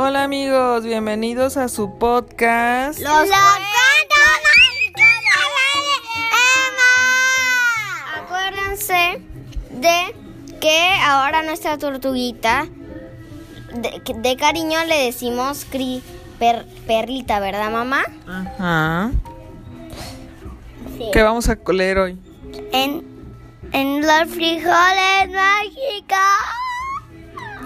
Hola amigos, bienvenidos a su podcast. Los cuentos mágicos de Emma. Acuérdense de que ahora nuestra tortuguita de, de cariño le decimos cri, per- perlita, ¿verdad, mamá? Ajá. Sí. ¿Qué vamos a leer hoy? En, en los frijoles mágicos.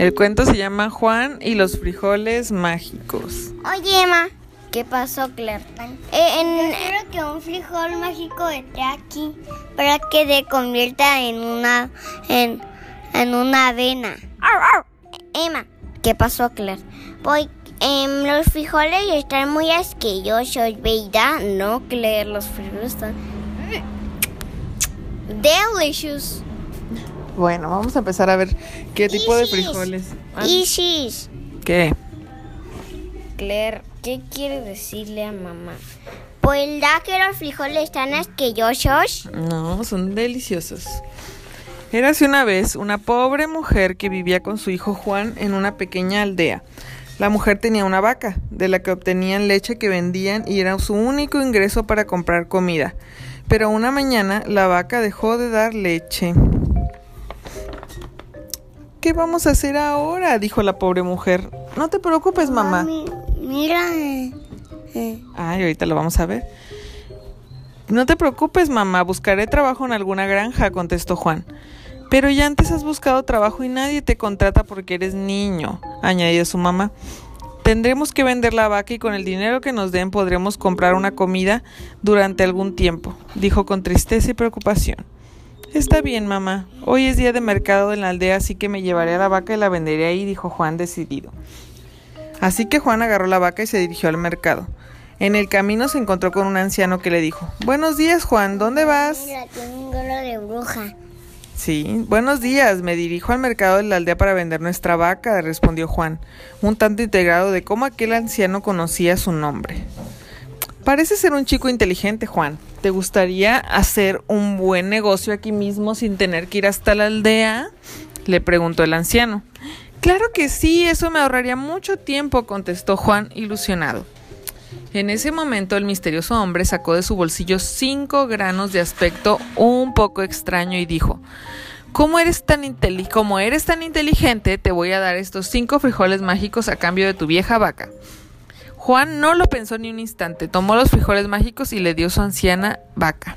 El cuento se llama Juan y los frijoles mágicos. Oye, Emma. ¿Qué pasó, Claire? Eh, en, quiero que un frijol mágico esté aquí para que se convierta en una en, en una avena. Emma, ¿qué pasó, Claire? Pues em, los frijoles están muy asquerosos, ¿verdad? No, Claire, los frijoles están delicious. Bueno, vamos a empezar a ver qué tipo de frijoles. Ah, Isis. ¿Qué? Claire, ¿qué quiere decirle a mamá? Pues ya que los frijoles están asquerosos. No, son deliciosos. Érase una vez una pobre mujer que vivía con su hijo Juan en una pequeña aldea. La mujer tenía una vaca, de la que obtenían leche que vendían y era su único ingreso para comprar comida. Pero una mañana la vaca dejó de dar leche. ¿Qué vamos a hacer ahora? dijo la pobre mujer. No te preocupes, mamá. Mami, mira. eh, eh, Ay, ahorita lo vamos a ver. No te preocupes, mamá, buscaré trabajo en alguna granja, contestó Juan. Pero ya antes has buscado trabajo y nadie te contrata porque eres niño, añadió su mamá. Tendremos que vender la vaca y con el dinero que nos den podremos comprar una comida durante algún tiempo, dijo con tristeza y preocupación. Está bien, mamá. Hoy es día de mercado en la aldea, así que me llevaré a la vaca y la venderé ahí, dijo Juan decidido. Así que Juan agarró la vaca y se dirigió al mercado. En el camino se encontró con un anciano que le dijo, Buenos días, Juan, ¿dónde vas? Mira, tiene un gorro de bruja. Sí, buenos días, me dirijo al mercado de la aldea para vender nuestra vaca, respondió Juan, un tanto integrado de cómo aquel anciano conocía su nombre. Parece ser un chico inteligente, Juan. ¿Te gustaría hacer un buen negocio aquí mismo sin tener que ir hasta la aldea? le preguntó el anciano. Claro que sí, eso me ahorraría mucho tiempo, contestó Juan, ilusionado. En ese momento el misterioso hombre sacó de su bolsillo cinco granos de aspecto un poco extraño y dijo, ¿Cómo eres tan como eres tan inteligente, te voy a dar estos cinco frijoles mágicos a cambio de tu vieja vaca. Juan no lo pensó ni un instante, tomó los frijoles mágicos y le dio su anciana vaca.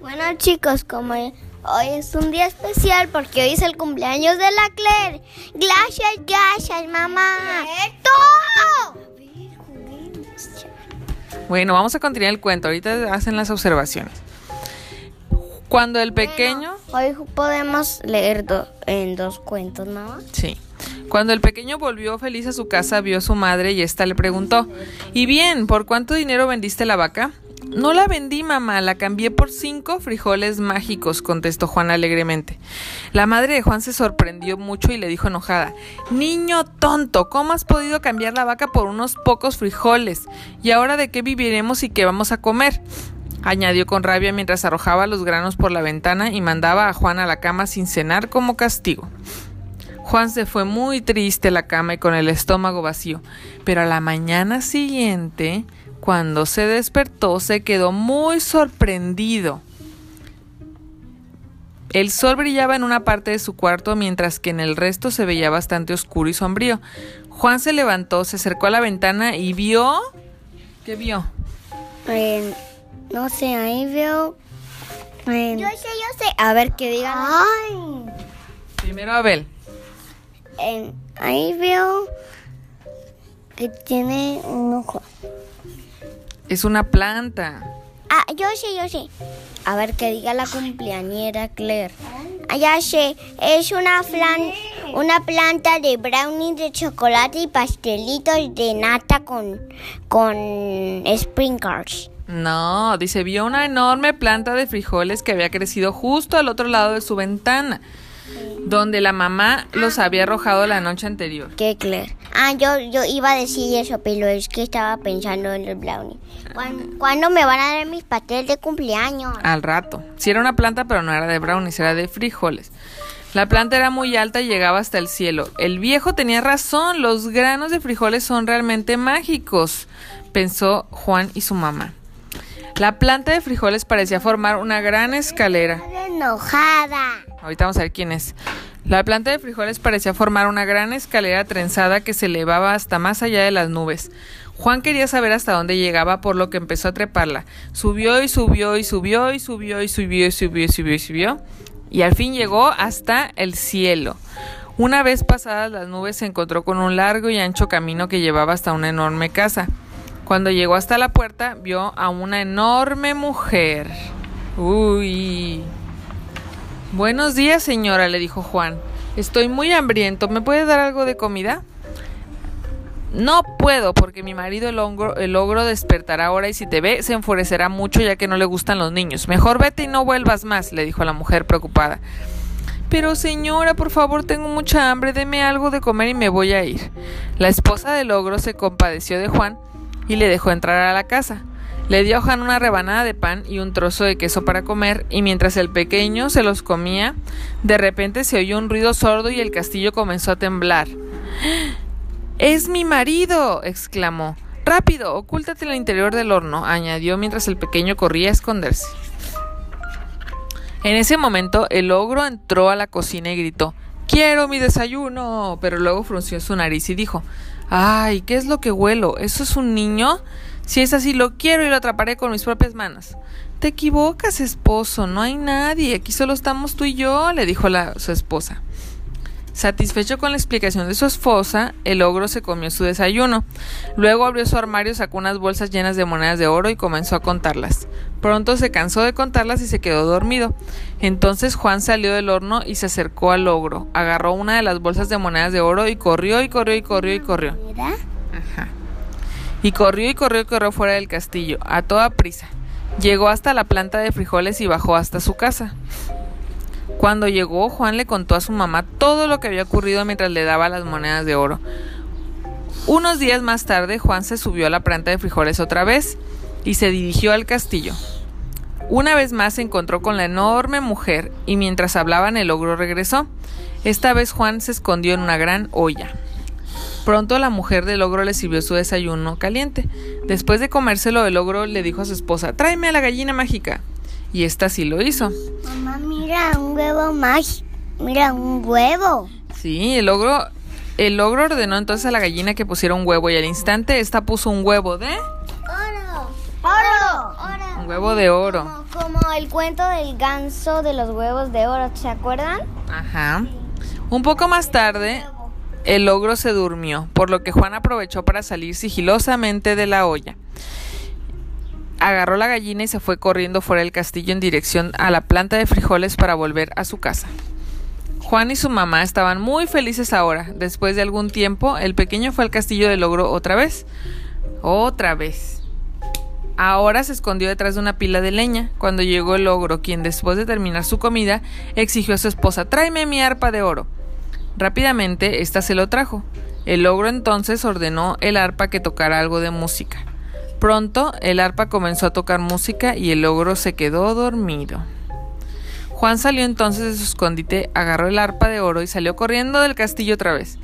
Bueno, chicos, como hoy es un día especial porque hoy es el cumpleaños de la Claire. Gracias, gracias, mamá. Bueno, vamos a continuar el cuento, ahorita hacen las observaciones. Cuando el pequeño... Hoy podemos leer do- en dos cuentos, mamá. Sí. Cuando el pequeño volvió feliz a su casa, vio a su madre y ésta le preguntó, ¿Y bien, por cuánto dinero vendiste la vaca? No la vendí, mamá, la cambié por cinco frijoles mágicos, contestó Juan alegremente. La madre de Juan se sorprendió mucho y le dijo enojada, Niño tonto, ¿cómo has podido cambiar la vaca por unos pocos frijoles? ¿Y ahora de qué viviremos y qué vamos a comer? Añadió con rabia mientras arrojaba los granos por la ventana y mandaba a Juan a la cama sin cenar como castigo. Juan se fue muy triste a la cama y con el estómago vacío, pero a la mañana siguiente, cuando se despertó, se quedó muy sorprendido. El sol brillaba en una parte de su cuarto, mientras que en el resto se veía bastante oscuro y sombrío. Juan se levantó, se acercó a la ventana y vio... ¿Qué vio? No sé, ahí veo. yo sé, yo sé. A ver qué digan. Ay. Primero Abel. Ahí veo que tiene un ojo. Es una planta. Ah, yo sé, yo sé. A ver qué diga la cumpleañera Claire. Ah, ya sé, es una, flan- una planta de brownies de chocolate y pastelitos de nata con, con sprinkles. No, dice, vio una enorme planta de frijoles que había crecido justo al otro lado de su ventana, donde la mamá los había arrojado la noche anterior. ¿Qué, Claire? Ah, yo, yo iba a decir eso, pero es que estaba pensando en el brownie. ¿Cuándo, cuándo me van a dar mis pasteles de cumpleaños? Al rato. Sí era una planta, pero no era de brownies, era de frijoles. La planta era muy alta y llegaba hasta el cielo. El viejo tenía razón, los granos de frijoles son realmente mágicos, pensó Juan y su mamá. La planta de frijoles parecía formar una gran escalera. Enojada. Ahorita vamos a ver quién es. La planta de frijoles parecía formar una gran escalera trenzada que se elevaba hasta más allá de las nubes. Juan quería saber hasta dónde llegaba, por lo que empezó a treparla. Subió y subió y subió y subió y subió y subió y subió y subió. Y al fin llegó hasta el cielo. Una vez pasadas las nubes se encontró con un largo y ancho camino que llevaba hasta una enorme casa. Cuando llegó hasta la puerta, vio a una enorme mujer. Uy. Buenos días, señora, le dijo Juan. Estoy muy hambriento. ¿Me puede dar algo de comida? No puedo porque mi marido el, ogro, el ogro despertará ahora y si te ve se enfurecerá mucho ya que no le gustan los niños. Mejor vete y no vuelvas más, le dijo la mujer preocupada. Pero señora, por favor, tengo mucha hambre, deme algo de comer y me voy a ir. La esposa del ogro se compadeció de Juan y le dejó entrar a la casa. Le dio a Juan una rebanada de pan y un trozo de queso para comer, y mientras el pequeño se los comía, de repente se oyó un ruido sordo y el castillo comenzó a temblar. Es mi marido. exclamó. Rápido, ocúltate en el interior del horno, añadió mientras el pequeño corría a esconderse. En ese momento el ogro entró a la cocina y gritó Quiero mi desayuno. pero luego frunció su nariz y dijo Ay, ¿qué es lo que huelo? ¿Eso es un niño? Si es así, lo quiero y lo atraparé con mis propias manos. Te equivocas, esposo, no hay nadie, aquí solo estamos tú y yo, le dijo la, su esposa. Satisfecho con la explicación de su esposa, el ogro se comió su desayuno. Luego abrió su armario, sacó unas bolsas llenas de monedas de oro y comenzó a contarlas. Pronto se cansó de contarlas y se quedó dormido. Entonces Juan salió del horno y se acercó al ogro, agarró una de las bolsas de monedas de oro y corrió y corrió y corrió y corrió. Ajá. Y corrió y corrió y corrió fuera del castillo, a toda prisa. Llegó hasta la planta de frijoles y bajó hasta su casa. Cuando llegó, Juan le contó a su mamá todo lo que había ocurrido mientras le daba las monedas de oro. Unos días más tarde, Juan se subió a la planta de frijoles otra vez y se dirigió al castillo. Una vez más se encontró con la enorme mujer y mientras hablaban el ogro regresó. Esta vez Juan se escondió en una gran olla. Pronto la mujer del ogro le sirvió su desayuno caliente. Después de comérselo, el ogro le dijo a su esposa, tráeme a la gallina mágica. Y esta sí lo hizo. Mamá, mira, un huevo mágico. Mira, un huevo. Sí, el ogro, el ogro ordenó entonces a la gallina que pusiera un huevo y al instante esta puso un huevo de... Oro. Oro. Un huevo de oro. Como, como, el cuento del ganso de los huevos de oro, ¿se acuerdan? Ajá. Un poco más tarde, el ogro se durmió, por lo que Juan aprovechó para salir sigilosamente de la olla agarró la gallina y se fue corriendo fuera del castillo en dirección a la planta de frijoles para volver a su casa. Juan y su mamá estaban muy felices ahora. Después de algún tiempo, el pequeño fue al castillo del ogro otra vez. Otra vez. Ahora se escondió detrás de una pila de leña. Cuando llegó el ogro, quien después de terminar su comida, exigió a su esposa tráeme mi arpa de oro. Rápidamente, ésta se lo trajo. El ogro entonces ordenó el arpa que tocara algo de música. Pronto el arpa comenzó a tocar música y el ogro se quedó dormido. Juan salió entonces de su escondite, agarró el arpa de oro y salió corriendo del castillo otra vez.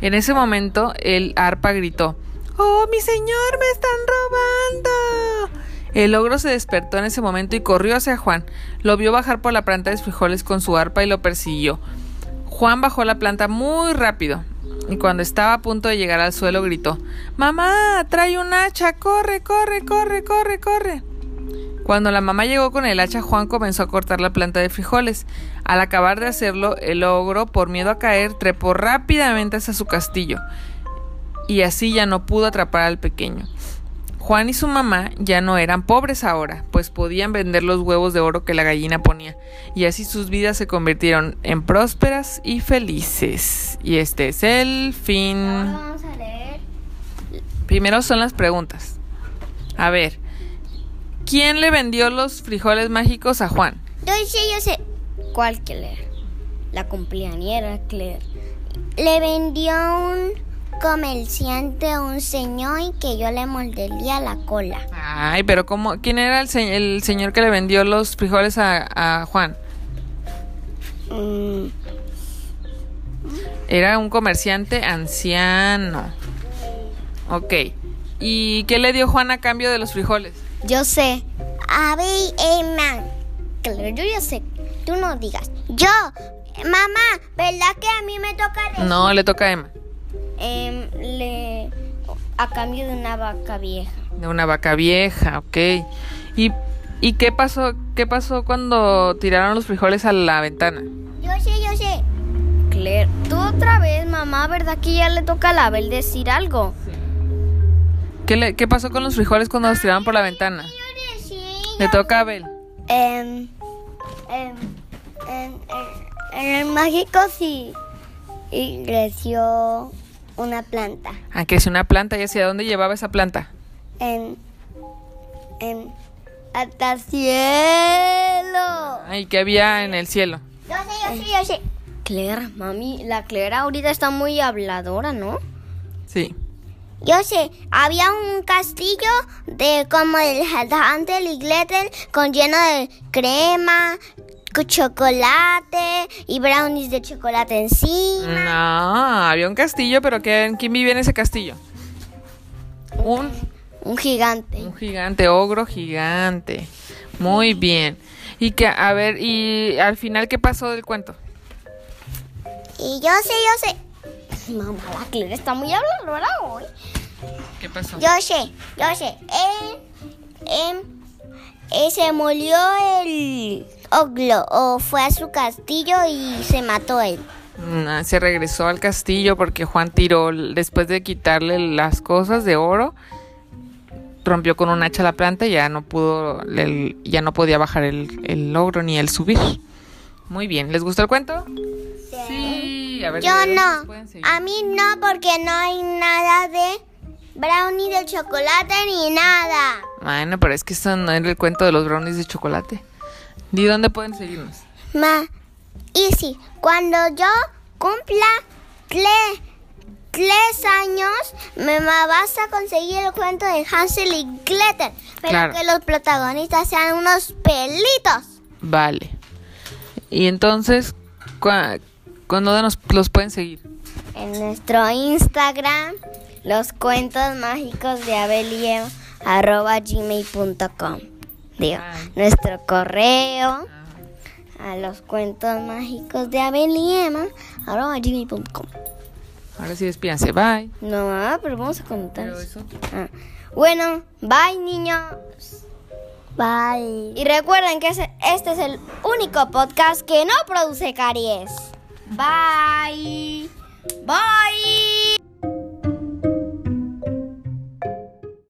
En ese momento el arpa gritó ¡Oh, mi señor, me están robando! El ogro se despertó en ese momento y corrió hacia Juan. Lo vio bajar por la planta de frijoles con su arpa y lo persiguió. Juan bajó la planta muy rápido y cuando estaba a punto de llegar al suelo gritó Mamá, trae un hacha, corre, corre, corre, corre, corre. Cuando la mamá llegó con el hacha, Juan comenzó a cortar la planta de frijoles. Al acabar de hacerlo, el ogro, por miedo a caer, trepó rápidamente hacia su castillo, y así ya no pudo atrapar al pequeño. Juan y su mamá ya no eran pobres ahora, pues podían vender los huevos de oro que la gallina ponía, y así sus vidas se convirtieron en prósperas y felices. Y este es el fin. vamos a leer. Primero son las preguntas. A ver, ¿quién le vendió los frijoles mágicos a Juan? Yo sé, yo sé. ¿Cuál Claire? La cumpleañera Claire. Le vendió un comerciante un señor y que yo le mordería la cola. Ay, pero ¿cómo? ¿Quién era el, señor que le vendió los frijoles a, Juan? Mm, Era un comerciante anciano. Ok. ¿Y qué le dio Juan a cambio de los frijoles? Yo sé. A ver, Emma. Claro, yo ya sé. Tú no digas. Yo. Mamá, ¿verdad que a mí me toca decir? No, le toca a Emma. Em, le... A cambio de una vaca vieja. De una vaca vieja, ok. ¿Y, y qué pasó qué pasó cuando tiraron los frijoles a la ventana? Yo sé, yo sé. Claire, tú otra vez, mamá, ¿verdad que ya le toca a la Abel decir algo? ¿Qué, le- qué pasó con los frijoles cuando los tiraron por la ventana? Le toca a Abel. Em, em, en, en- en el mágico sí. Creció una planta. Ah, es una planta. ¿Y hacia dónde llevaba esa planta? En. En. Hasta el cielo. Ay, ¿qué había en el cielo? Yo sé, yo sé, yo sé. Claire, mami, la Claire ahorita está muy habladora, ¿no? Sí. Yo sé, había un castillo de como el Hansel y Gretel con lleno de crema, chocolate y brownies de chocolate en sí. No, había un castillo, pero ¿quién, quién vivía en ese castillo? Un, Un gigante. un gigante, ogro gigante. Muy bien. Y que, a ver, y al final, ¿qué pasó del cuento? Y yo sé, yo sé. Mamá, la Claire está muy habladora hoy. ¿Qué pasó? Yo sé, yo sé. Él, em, eh, se murió el oglo o fue a su castillo y se mató él. Mm, Se regresó al castillo porque Juan tiró, después de quitarle las cosas de oro, rompió con un hacha la planta y ya no pudo, el- ya no podía bajar el, el ogro ni el subir. Muy bien, ¿les gustó el cuento? Sí, a ver. Yo ¿de dónde no. A mí no, porque no hay nada de brownie de chocolate ni nada. Bueno, pero es que eso no era el cuento de los brownies de chocolate. ¿Di dónde pueden seguirnos? Ma, y si cuando yo cumpla tle- tres años, me ma- vas a conseguir el cuento de Hansel y Gretel. Pero Claro. que los protagonistas sean unos pelitos. Vale. Y entonces, ¿cuá- ¿cuándo nos los pueden seguir? En nuestro Instagram, los cuentos mágicos de Abel y Eva, arroba gmail.com. Digo, Ah. nuestro correo a los cuentos mágicos de Abel y Emma, arroba gmail.com. Ahora sí, despídanse. Bye. No, mamá, pero vamos a contar. Eso- Ah, Bueno, bye niños. Bye. Y recuerden que este es el único podcast que no produce caries. Bye. Bye.